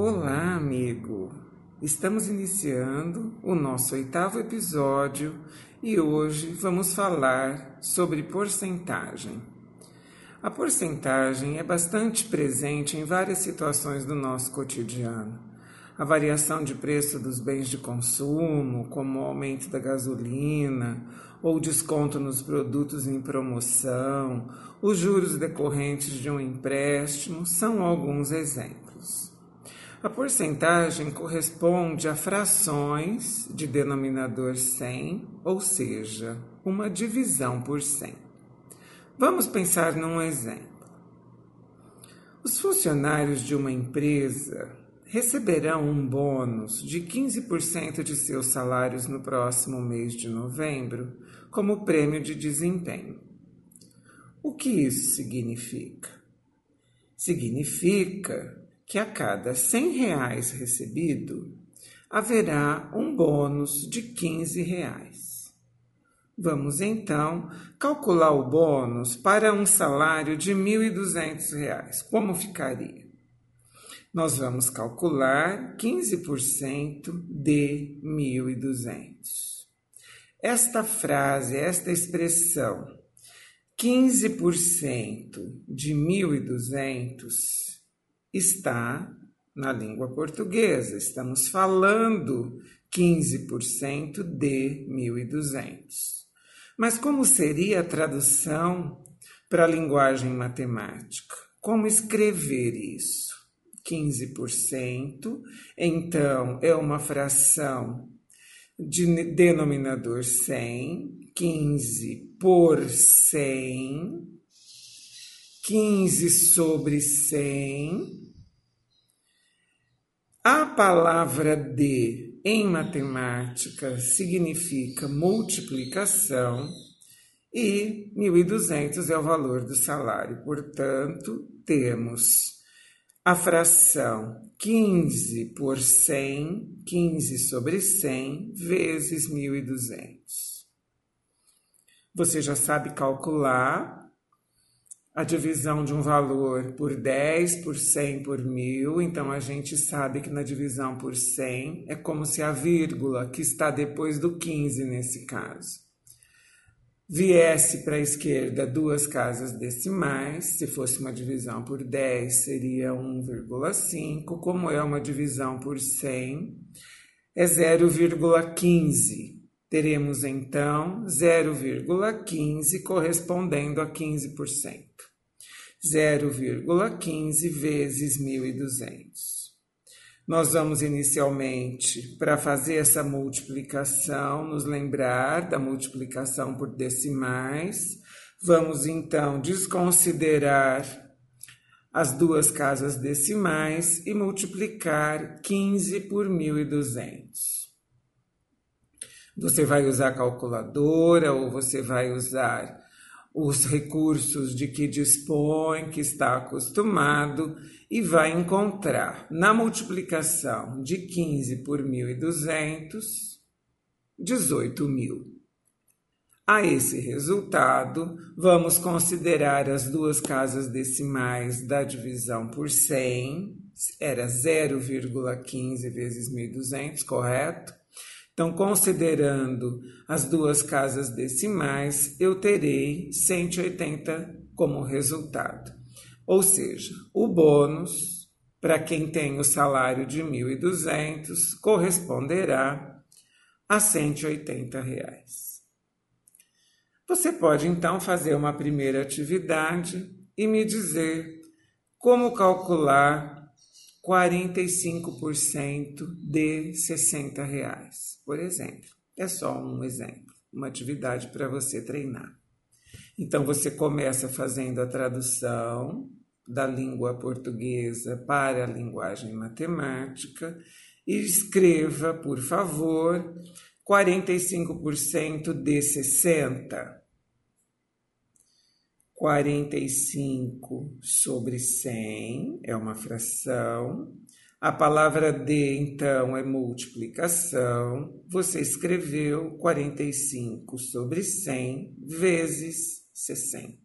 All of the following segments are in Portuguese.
Olá, amigo! Estamos iniciando o nosso oitavo episódio e hoje vamos falar sobre porcentagem. A porcentagem é bastante presente em várias situações do nosso cotidiano. A variação de preço dos bens de consumo, como o aumento da gasolina, ou desconto nos produtos em promoção, os juros decorrentes de um empréstimo são alguns exemplos. A porcentagem corresponde a frações de denominador 100, ou seja, uma divisão por 100. Vamos pensar num exemplo. Os funcionários de uma empresa receberão um bônus de 15% de seus salários no próximo mês de novembro como prêmio de desempenho. O que isso significa? Significa que a cada 100 reais recebido haverá um bônus de 15 reais. Vamos então calcular o bônus para um salário de R$ 1.200. Como ficaria? nós vamos calcular 15% de 1.200. Esta frase, esta expressão, 15% de 1.200, está na língua portuguesa. Estamos falando 15% de 1.200. Mas como seria a tradução para a linguagem matemática? Como escrever isso? 15%, então é uma fração de denominador 100, 15 por 100, 15 sobre 100. A palavra de em matemática significa multiplicação e 1.200 é o valor do salário. Portanto, temos a fração 15 por 100, 15 sobre 100, vezes 1.200. Você já sabe calcular a divisão de um valor por 10, por 100, por 1000. Então, a gente sabe que na divisão por 100 é como se a vírgula que está depois do 15 nesse caso viesse para a esquerda duas casas decimais, se fosse uma divisão por 10 seria 1,5, como é uma divisão por 100, é 0,15. Teremos então 0,15 correspondendo a 15%. 0,15 vezes 1.200. Nós vamos inicialmente, para fazer essa multiplicação, nos lembrar da multiplicação por decimais. Vamos então desconsiderar as duas casas decimais e multiplicar 15 por 1.200. Você vai usar calculadora ou você vai usar os recursos de que dispõe, que está acostumado, e vai encontrar na multiplicação de 15 por 1.200, 18 mil. A esse resultado, vamos considerar as duas casas decimais da divisão por 100, era 0,15 vezes 1.200, correto? Então, considerando as duas casas decimais, eu terei 180 como resultado. Ou seja, o bônus para quem tem o salário de 1.200 corresponderá a 180 reais. Você pode então fazer uma primeira atividade e me dizer como calcular 45% de 60 reais, por exemplo. É só um exemplo, uma atividade para você treinar. Então você começa fazendo a tradução da língua portuguesa para a linguagem matemática e escreva, por favor, 45% de 60. 45 sobre 100 é uma fração. A palavra de, então, é multiplicação. Você escreveu 45 sobre 100 vezes 60.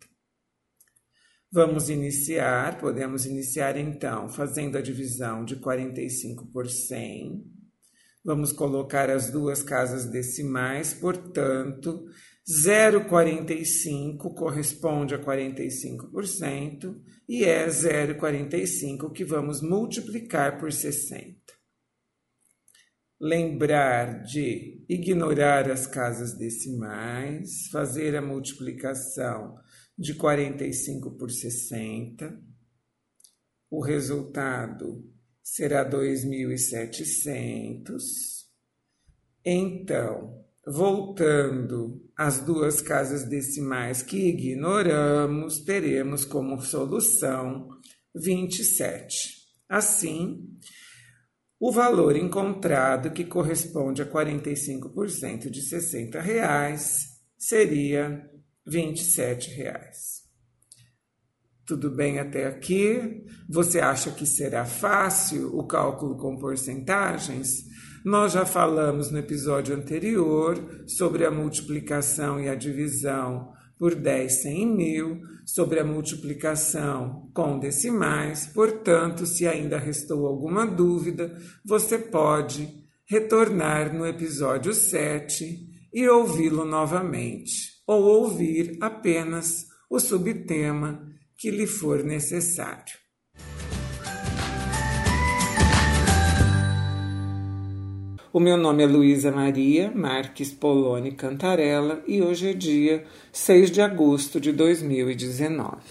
Vamos iniciar, podemos iniciar então fazendo a divisão de 45 por 100. Vamos colocar as duas casas decimais, portanto, 0,45 corresponde a 45% e é 0,45 que vamos multiplicar por 60. Lembrar de ignorar as casas decimais, fazer a multiplicação de 45 por 60. O resultado será 2.700. Então, voltando às duas casas decimais que ignoramos, teremos como solução 27. Assim, o valor encontrado, que corresponde a 45% de 60 reais, seria 27 reais. Tudo bem até aqui? Você acha que será fácil o cálculo com porcentagens? Nós já falamos no episódio anterior sobre a multiplicação e a divisão por 10 100 mil, sobre a multiplicação com decimais. Portanto, se ainda restou alguma dúvida, você pode retornar no episódio 7 e ouvi-lo novamente ou ouvir apenas o subtema que lhe for necessário. O meu nome é Luísa Maria Marques Poloni Cantarella e hoje é dia 6 de agosto de 2019.